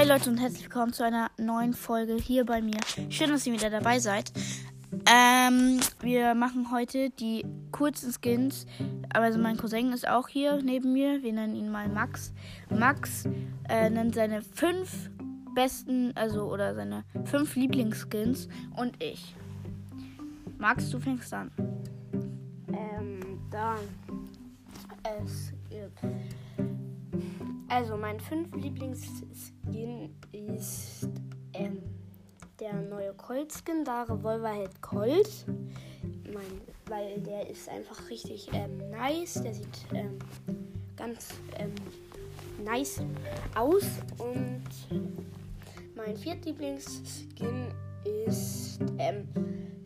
Hi Leute und herzlich willkommen zu einer neuen Folge hier bei mir. Schön, dass ihr wieder dabei seid. Ähm, wir machen heute die kurzen Skins. Also mein Cousin ist auch hier neben mir. Wir nennen ihn mal Max. Max äh, nennt seine fünf besten, also oder seine fünf Lieblingsskins und ich. Max, du fängst an. Ähm, dann. Es gibt. Also, mein fünf Lieblingsskin ist ähm, der neue Colt-Skin, da Revolverhead Colt. Mein, weil der ist einfach richtig ähm, nice. Der sieht ähm, ganz ähm, nice aus. Und mein viertlieblingsskin ist ähm,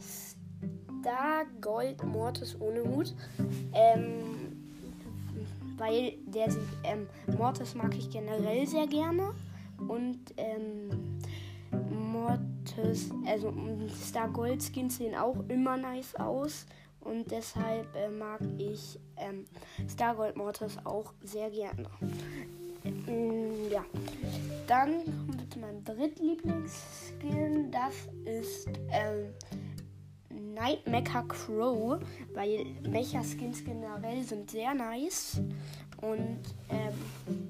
Star Gold Mortis ohne Hut. Ähm, weil der sieht, ähm, Mortis mag ich generell sehr gerne. Und ähm, Mortis, also Star Gold Skins sehen auch immer nice aus. Und deshalb äh, mag ich ähm, Star Gold Mortis auch sehr gerne. Ähm, ja. Dann kommen wir zu meinem drittlieblingsskin. Das ist ähm, Night Mecha Crow, weil Mecha-Skins generell sind sehr nice. Und ähm,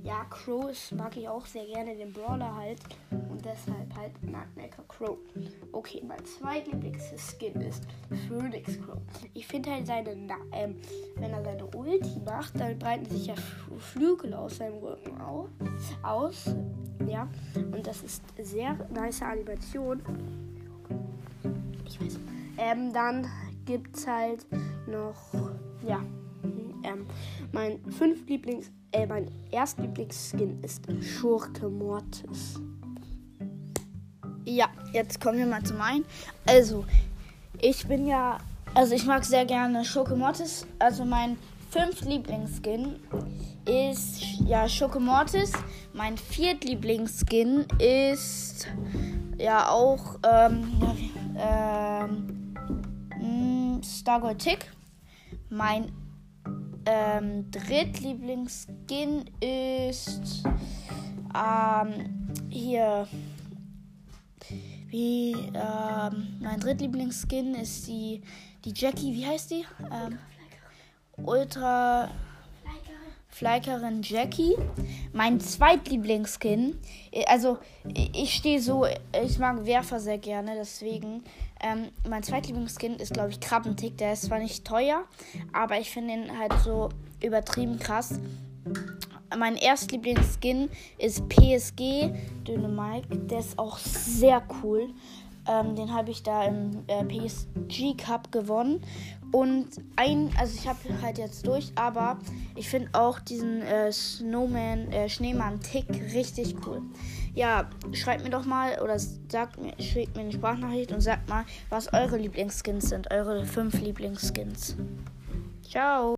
ja, Crow mag ich auch sehr gerne, den Brawler halt. Und deshalb halt Night Mecha Crow. Okay, mein zweitlieblings-Skin ist Phoenix Crow. Ich finde halt seine, ähm, wenn er seine Ulti macht, dann breiten sich ja Flügel aus seinem Rücken auf, aus. Ja, und das ist sehr nice Animation. Ich weiß nicht. Ähm, dann gibt es halt noch, ja, ähm, mein fünf Lieblings, äh, mein Erstlieblingsskin ist Schurke Mortis. Ja, jetzt kommen wir mal zu meinen. Also, ich bin ja, also ich mag sehr gerne Schurke Mortis. Also mein fünf Lieblingsskin ist ja Schurke Mortis. Mein viertlieblingsskin ist ja auch ähm, ähm, Stargold Tick. Mein ähm, Drittlieblingsskin ist ähm, hier wie ähm, mein Drittlieblingsskin ist die die Jackie, wie heißt die? Ähm, Ultra Flykerin Jackie. Mein Zweitlieblingsskin, also ich stehe so, ich mag Werfer sehr gerne, deswegen ähm, mein Zweitlieblingsskin ist, glaube ich, Krabbentick. Der ist zwar nicht teuer, aber ich finde ihn halt so übertrieben krass. Mein Erstlieblingsskin ist PSG Dynamite. Der ist auch sehr cool. Ähm, den habe ich da im äh, PSG Cup gewonnen. Und ein, also ich habe halt jetzt durch, aber ich finde auch diesen äh, Snowman, äh, Schneemann-Tick richtig cool. Ja, schreibt mir doch mal oder sagt mir, schickt mir eine Sprachnachricht und sagt mal, was eure Lieblingsskins sind, eure fünf Lieblingsskins. Ciao.